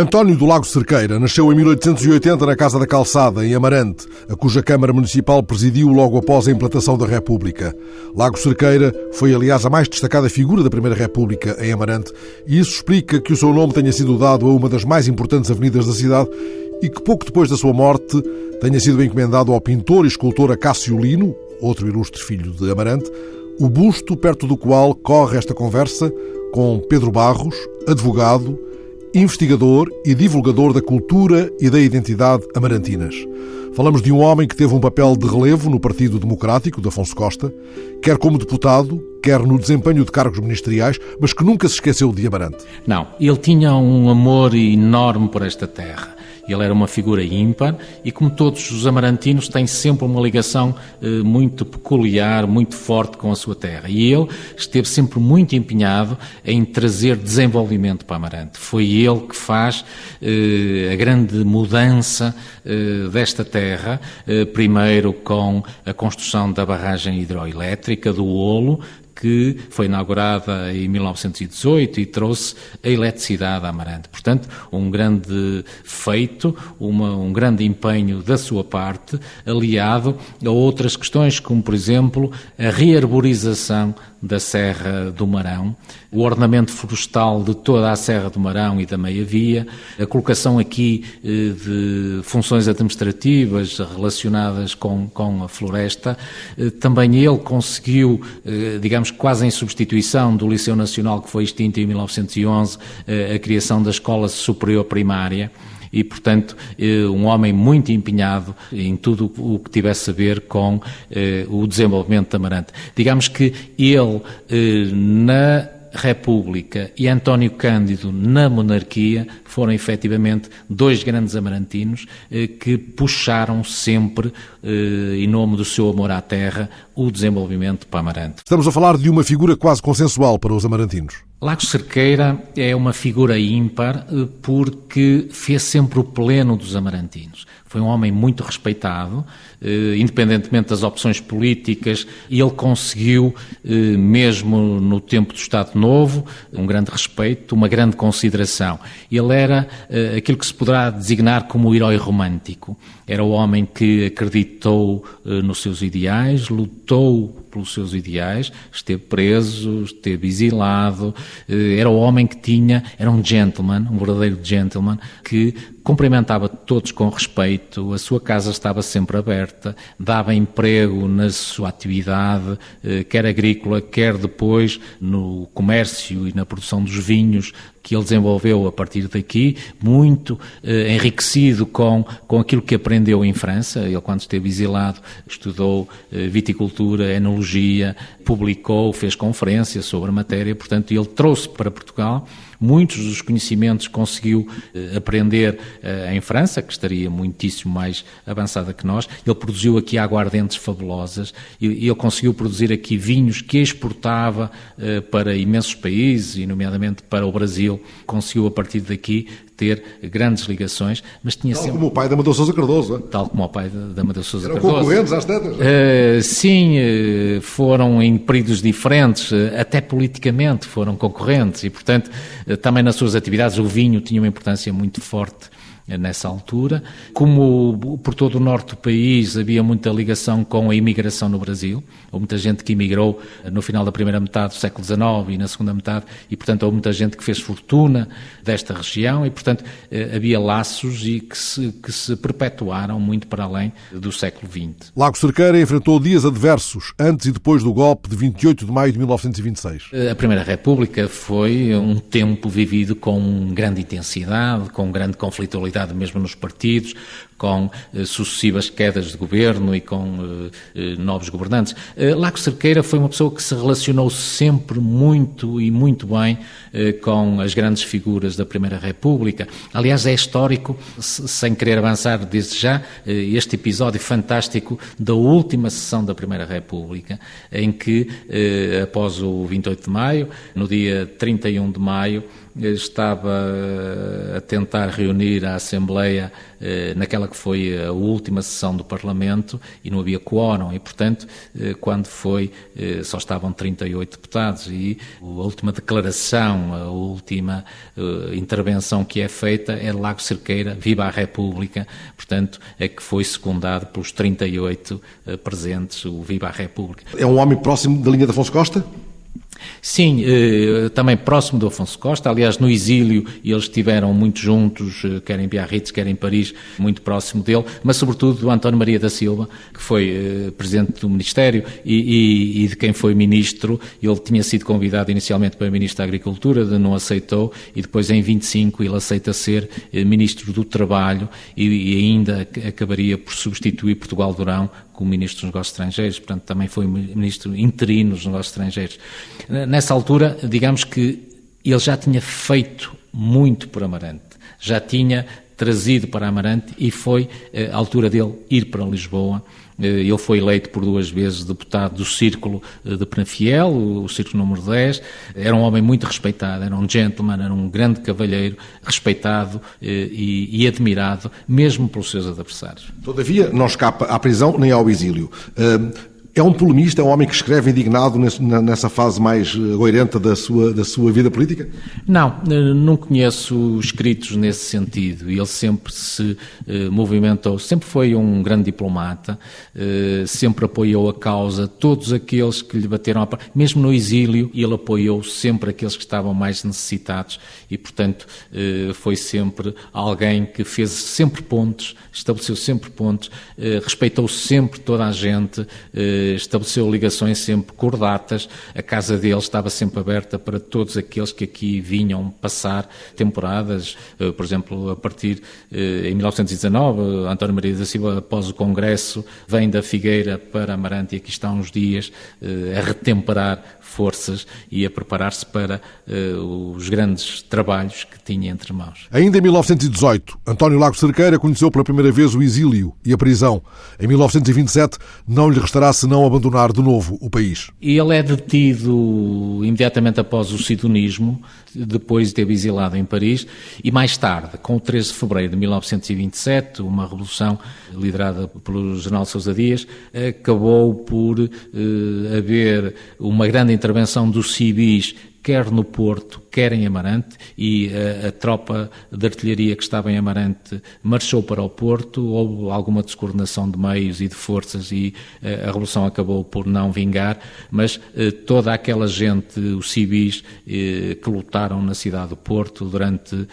António do Lago Cerqueira nasceu em 1880 na Casa da Calçada, em Amarante, a cuja Câmara Municipal presidiu logo após a implantação da República. Lago Cerqueira foi, aliás, a mais destacada figura da Primeira República em Amarante, e isso explica que o seu nome tenha sido dado a uma das mais importantes avenidas da cidade e que pouco depois da sua morte tenha sido encomendado ao pintor e escultor Acácio Lino, outro ilustre filho de Amarante, o busto perto do qual corre esta conversa com Pedro Barros, advogado, investigador e divulgador da cultura e da identidade amarantinas. Falamos de um homem que teve um papel de relevo no Partido Democrático de Afonso Costa, quer como deputado, quer no desempenho de cargos ministeriais, mas que nunca se esqueceu de Amarante. Não, ele tinha um amor enorme por esta terra. Ele era uma figura ímpar e, como todos os amarantinos, tem sempre uma ligação eh, muito peculiar, muito forte com a sua terra. E ele esteve sempre muito empenhado em trazer desenvolvimento para Amarante. Foi ele que faz eh, a grande mudança eh, desta terra, primeiro com a construção da barragem hidroelétrica do Olo, que foi inaugurada em 1918 e trouxe a eletricidade a Amarante. Portanto, um grande feito, uma, um grande empenho da sua parte, aliado a outras questões, como, por exemplo, a rearborização da Serra do Marão, o ornamento florestal de toda a Serra do Marão e da Meia-Via, a colocação aqui eh, de funções administrativas relacionadas com, com a floresta. Eh, também ele conseguiu, eh, digamos, quase em substituição do Liceu Nacional que foi extinto em 1911, a criação da Escola Superior Primária e, portanto, eh, um homem muito empenhado em tudo o que tivesse a ver com eh, o desenvolvimento de Amarante. Digamos que ele, eh, na República e António Cândido na monarquia foram efetivamente dois grandes amarantinos que puxaram sempre, em nome do seu amor à terra, o desenvolvimento para Amarante. Estamos a falar de uma figura quase consensual para os amarantinos. Lagos Cerqueira é uma figura ímpar eh, porque fez sempre o pleno dos amarantinos. Foi um homem muito respeitado, eh, independentemente das opções políticas, e ele conseguiu, eh, mesmo no tempo do Estado Novo, um grande respeito, uma grande consideração. Ele era aquilo que se poderá designar como o herói romântico. Era o homem que acreditou nos seus ideais, lutou pelos seus ideais, esteve preso, esteve exilado, eh, era o homem que tinha, era um gentleman, um verdadeiro gentleman, que cumprimentava todos com respeito, a sua casa estava sempre aberta, dava emprego na sua atividade, eh, quer agrícola, quer depois no comércio e na produção dos vinhos que ele desenvolveu a partir daqui, muito eh, enriquecido com, com aquilo que aprendeu em França. Ele, quando esteve exilado, estudou eh, viticultura, enologia, publicou, fez conferências sobre a matéria, portanto, ele trouxe para Portugal Muitos dos conhecimentos conseguiu eh, aprender eh, em França, que estaria muitíssimo mais avançada que nós. Ele produziu aqui aguardentes fabulosas e ele conseguiu produzir aqui vinhos que exportava eh, para imensos países, e nomeadamente para o Brasil. Conseguiu a partir daqui ter grandes ligações, mas tinha tal sempre... como o pai da Amadeu Sousa Cardoso. Tal como o pai da Amadeu Sousa Eram Cardoso. concorrentes às tetas. Uh, sim, foram em períodos diferentes, até politicamente foram concorrentes e, portanto, também nas suas atividades o vinho tinha uma importância muito forte nessa altura. Como por todo o norte do país havia muita ligação com a imigração no Brasil, houve muita gente que imigrou no final da primeira metade do século XIX e na segunda metade, e portanto houve muita gente que fez fortuna desta região e portanto eh, havia laços e que se, que se perpetuaram muito para além do século XX. Lago Cerqueira enfrentou dias adversos antes e depois do golpe de 28 de maio de 1926. A Primeira República foi um tempo vivido com grande intensidade, com grande conflitualidade mesmo nos partidos, com eh, sucessivas quedas de governo e com eh, eh novos governantes. Eh, Lago Cerqueira foi uma pessoa que se relacionou sempre muito e muito bem eh, com as grandes figuras da Primeira República. Aliás, é histórico, sem querer avançar desde já, este episódio fantástico da última sessão da Primeira República, em que, após o 28 de maio, no dia 31 de maio, estava a tentar reunir a Assembleia eh, naquela que foi a última sessão do Parlamento e não havia quórum e, portanto, eh, quando foi, eh, só estavam 38 deputados e a última declaração, a última intervenção que é feita é Lago Cerqueira, viva a República, portanto, é que foi secundado pelos 38 presentes, o viva a República. É um homem próximo da linha de Afonso Costa? Sim, eh, também próximo do Afonso Costa. Aliás, no exílio eles estiveram muito juntos, eh, quer em Biarritz, quer em Paris, muito próximo dele, mas sobretudo do António Maria da Silva, que foi eh, presidente do Ministério e, e, e, de quem foi ministro. Ele tinha sido convidado inicialmente para ministro da Agricultura, não aceitou, e depois em 25 ele aceita ser ministro do Trabalho e, e ainda acabaria por substituir Portugal Durão como Ministro dos Negócios Estrangeiros, portanto também foi Ministro interino dos Negócios Estrangeiros. Nessa altura, digamos que ele já tinha feito muito por Amarante, já tinha trazido para Amarante e foi eh, a altura dele ir para Lisboa eh, ele foi eleito por duas vezes deputado do Círculo eh, de Penafiel, o Círculo número 10. Era um homem muito respeitado, era um gentleman, era um grande cavalheiro, respeitado e, e admirado, mesmo pelos seus adversários. Todavia, não escapa à prisão nem ao exílio. É um polemista, é um homem que escreve indignado nessa fase mais goirenta da sua, da sua vida política? Não, não conheço escritos nesse sentido. Ele sempre se eh, movimentou, sempre foi um grande diplomata, eh, sempre apoiou a causa, todos aqueles que lhe bateram a mesmo no exílio, ele apoiou sempre aqueles que estavam mais necessitados e, portanto, eh, foi sempre alguém que fez sempre pontos, estabeleceu sempre pontos, eh, respeitou sempre toda a gente eh, estabeleceu ligações sempre cordatas, a casa dele estava sempre aberta para todos aqueles que aqui vinham passar temporadas, eh, por exemplo, a partir eh, em 1919, António Maria da Silva, após o Congresso, vem da Figueira para Amarante e aqui está uns dias eh, a retemperar forças e a preparar-se para os grandes trabalhos que tinha entre mãos. Ainda em 1918, António Lago Cerqueira conheceu pela primeira vez o exílio e a prisão. Em 1927, não lhe restará não abandonar de novo o país. Ele é detido imediatamente após o sidonismo, depois de ter exilado em Paris, e mais tarde, com o 13 de fevereiro de 1927, uma revolução liderada pelo general Sousa Dias, acabou por eh, haver uma grande intervenção dos civis quer no Porto, quer em Amarante, e a, a, tropa de artilharia que estava em Amarante marchou para o Porto, houve alguma descoordenação de meios e de forças e a, eh, a Revolução acabou por não vingar, mas eh, toda aquela gente, os civis eh, que lutaram na cidade do Porto durante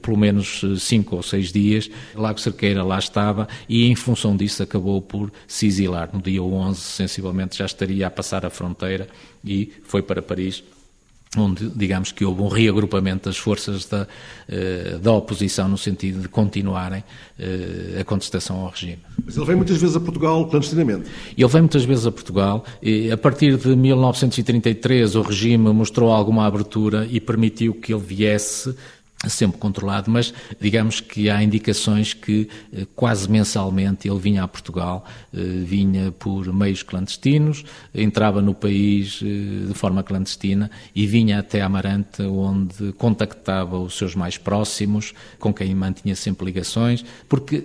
pelo menos cinco ou seis dias, Lago Cerqueira lá estava e em função disso acabou por se exilar. No dia 11, sensivelmente, já estaria a passar a fronteira e foi para Paris onde, digamos que houve um reagrupamento das forças da, eh, da oposição no sentido de continuarem eh, a contestação ao regime. Mas ele vem muitas vezes a Portugal clandestinamente. Ele vem muitas vezes a Portugal e a partir de 1933 o regime mostrou alguma abertura e permitiu que ele viesse sempre controlado, mas digamos que há indicações que eh, quase mensalmente ele vinha a Portugal, eh, vinha por meios clandestinos, entrava no país eh, de forma clandestina e vinha até Amarante, onde contactava os seus mais próximos, com quem mantinha sempre ligações, porque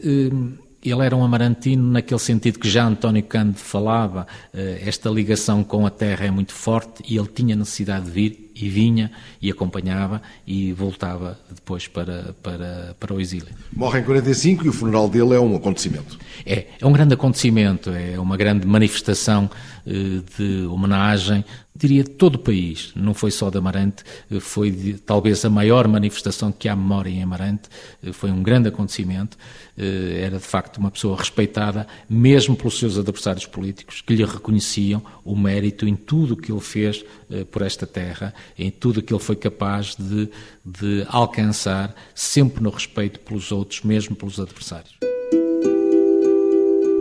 ele era um amarantino naquele sentido que já António Cândido falava, esta ligação com a terra é muito forte e ele tinha necessidade de vir e vinha e acompanhava e voltava depois para, para, para o exílio. Morre em 45 e o funeral dele é um acontecimento. É, é um grande acontecimento, é uma grande manifestação eh, de homenagem, diria de todo o país, não foi só de Amarante, eh, foi de, talvez a maior manifestação que há memória em Amarante, eh, foi um grande acontecimento, era de facto uma pessoa respeitada, mesmo pelos seus adversários políticos, que lhe reconheciam o mérito em tudo o que ele fez por esta terra em tudo aquilo que foi capaz de, de alcançar, sempre no respeito pelos outros, mesmo pelos adversários.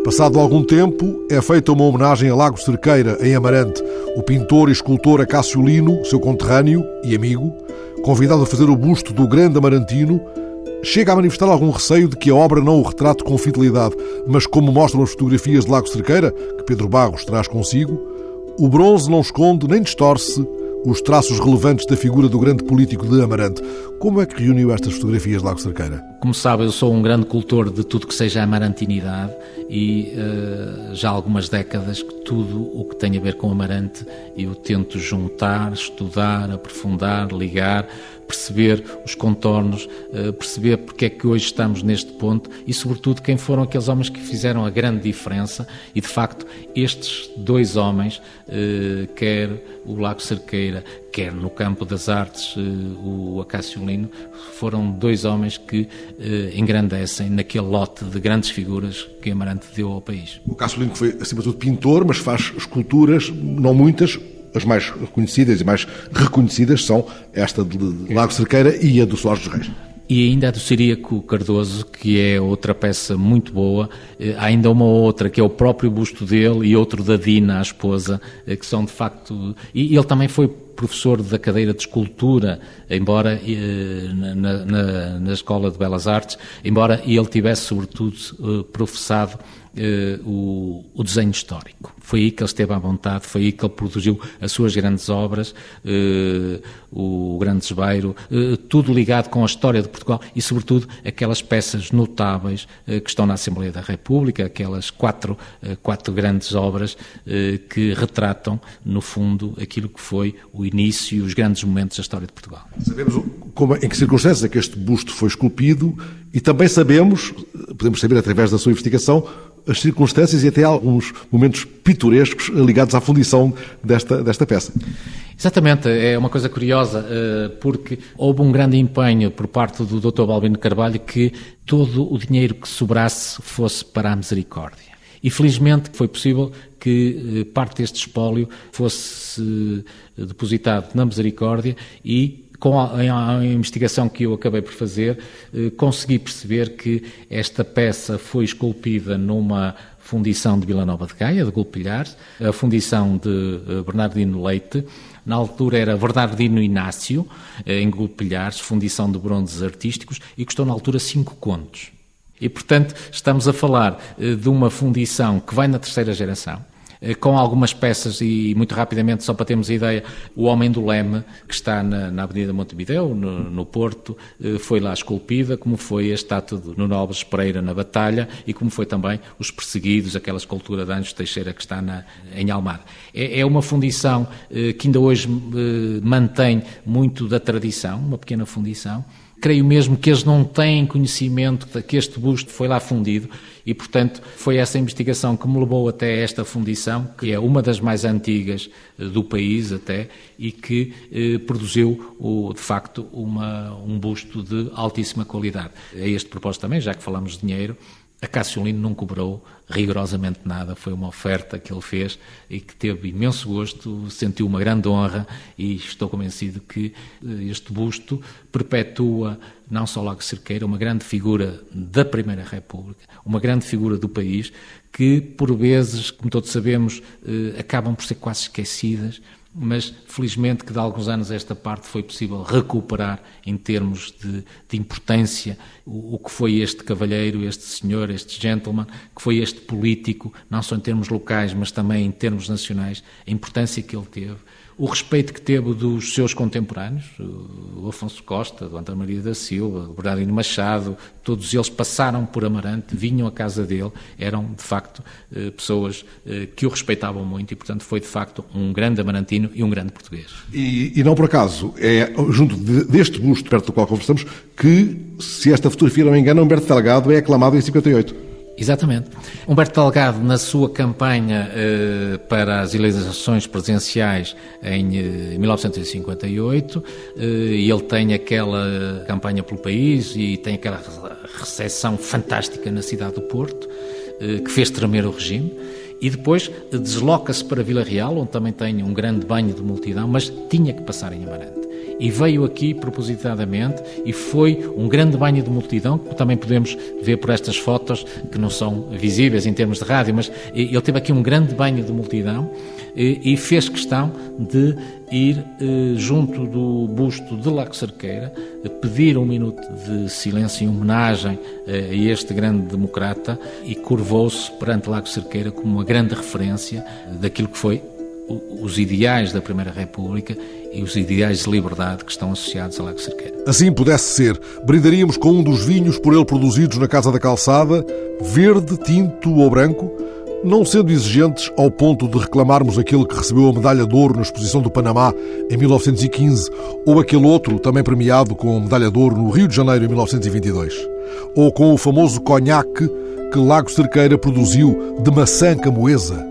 Passado algum tempo, é feita uma homenagem a Lago Cerqueira, em Amarante. O pintor e escultor Acácio Lino, seu conterrâneo e amigo, convidado a fazer o busto do grande amarantino, chega a manifestar algum receio de que a obra não o retrate com fidelidade, mas como mostram as fotografias de Lago Cerqueira, que Pedro Barros traz consigo, o bronze não esconde nem distorce os traços relevantes da figura do grande político de Amarante. Como é que reuniu estas fotografias Lago Cerqueira? Como sabe, eu sou um grande cultor de tudo que seja amarantinidade e uh, já há algumas décadas que tudo o que tem a ver com Amarante eu tento juntar, estudar, aprofundar, ligar, perceber os contornos, uh, perceber porque é que hoje estamos neste ponto e, sobretudo, quem foram aqueles homens que fizeram a grande diferença. E, de facto, estes dois homens, uh, quer o Lago Cerqueira, quer no campo das artes o Acácio Lino, foram dois homens que engrandecem naquele lote de grandes figuras que Amarante deu ao país. O Acácio Lino foi, acima de tudo, pintor, mas faz esculturas, não muitas, as mais reconhecidas e mais reconhecidas são esta de Lago Cerqueira e a do Soares dos Reis. E ainda a do Siríaco Cardoso, que é outra peça muito boa. Eh, há ainda uma outra, que é o próprio busto dele, e outro da Dina, a esposa, eh, que são de facto. E ele também foi professor da cadeira de escultura, embora eh, na, na, na Escola de Belas Artes, embora ele tivesse, sobretudo, professado eh, o, o, desenho histórico. Foi aí que ele esteve à vontade, foi aí que ele produziu as suas grandes obras, eh, o Grande Desbeiro, eh, tudo ligado com a história de Portugal e, sobretudo, aquelas peças notáveis que estão na Assembleia da República, aquelas quatro, quatro grandes obras que retratam, no fundo, aquilo que foi o início e os grandes momentos da história de Portugal. Sabemos como, em que circunstâncias é que este busto foi esculpido e também sabemos, podemos saber através da sua investigação, as circunstâncias e até alguns momentos pitorescos ligados à fundição desta, desta peça. Exatamente, é uma coisa curiosa, eh, porque houve um grande empenho por parte do Dr. Balbino Carvalho que todo o dinheiro que sobrasse fosse para a misericórdia. E felizmente foi possível que eh, parte deste espólio fosse eh, depositado na misericórdia e com a, a, investigação que eu acabei por fazer, eh, consegui perceber que esta peça foi esculpida numa fundição de Vila Nova de Gaia, de Golpilhares, a fundição de eh, Bernardino Leite, na altura era Bernardino Inácio, eh, em Golpilhares, fundição de bronzes artísticos, e custou na altura cinco contos. E, portanto, estamos a falar de uma fundição que vai na terceira geração, eh, com algumas peças e muito rapidamente, só para termos ideia, o Homem do Leme, que está na, na Avenida Montevideo, no, no, Porto, eh, foi lá esculpida, como foi a estátua de Nuno Alves Pereira na Batalha e como foi também os Perseguidos, aquela escultura de Anjos Teixeira que está na, em Almada. É, é uma fundição eh, que ainda hoje mantém muito da tradição, uma pequena fundição, Creio mesmo que eles não têm conhecimento de que este busto foi lá fundido e, portanto, foi essa investigação que me levou até esta fundição, que é uma das mais antigas eh, do país até, e que eh, produziu, o, de facto, uma, um busto de altíssima qualidade. A este propósito também, já que falamos de dinheiro, a Cassiolino não cobrou rigorosamente nada, foi uma oferta que ele fez e que teve imenso gosto, sentiu uma grande honra e estou convencido que eh, este busto perpetua não só Lago Cerqueira, uma grande figura da Primeira República, uma grande figura do país, que por vezes, como todos sabemos, eh, acabam por ser quase esquecidas, mas felizmente que de alguns anos esta parte foi possível recuperar em termos de, de importância o, o, que foi este cavalheiro, este senhor, este gentleman, que foi este político, não só em termos locais, mas também em termos nacionais, a importância que ele teve o respeito que teve dos seus contemporâneos, o Afonso Costa, o António Maria da Silva, o Bernardino Machado, todos eles passaram por Amarante, vinham à casa dele, eram de facto eh, pessoas eh, que o respeitavam muito e, portanto, foi de facto um grande amarantino e um grande português. E, e não por acaso, é junto deste busto perto do qual conversamos que, se esta fotografia não me engana, Humberto Delgado é aclamado em 58. Exatamente. Humberto Delgado, na sua campanha eh, para as eleições presidenciais em eh, 1958, eh, ele tem aquela campanha pelo país e tem aquela recepção fantástica na cidade do Porto, eh, que fez tremer o regime. E depois desloca-se para Vila Real, onde também tem um grande banho de multidão, mas tinha que passar em Amarante e veio aqui propositadamente e foi um grande banho de multidão, que também podemos ver por estas fotos, que não são visíveis em termos de rádio, mas ele teve aqui um grande banho de multidão e fez questão de ir eh, junto do busto de Lago Cerqueira, pedir um minuto de silêncio em homenagem eh, a este grande democrata e curvou-se perante Lago Cerqueira como uma grande referência daquilo que foi os ideais da Primeira República e os ideais de liberdade que estão associados a Lago Cerqueira. Assim pudesse ser, brindaríamos com um dos vinhos por ele produzidos na Casa da Calçada, verde, tinto ou branco, não sendo exigentes ao ponto de reclamarmos aquele que recebeu a medalha de ouro na exposição do Panamá em 1915, ou aquele outro também premiado com a medalha de ouro no Rio de Janeiro em 1922, ou com o famoso conhaque que Lago Cerqueira produziu de maçã camoesa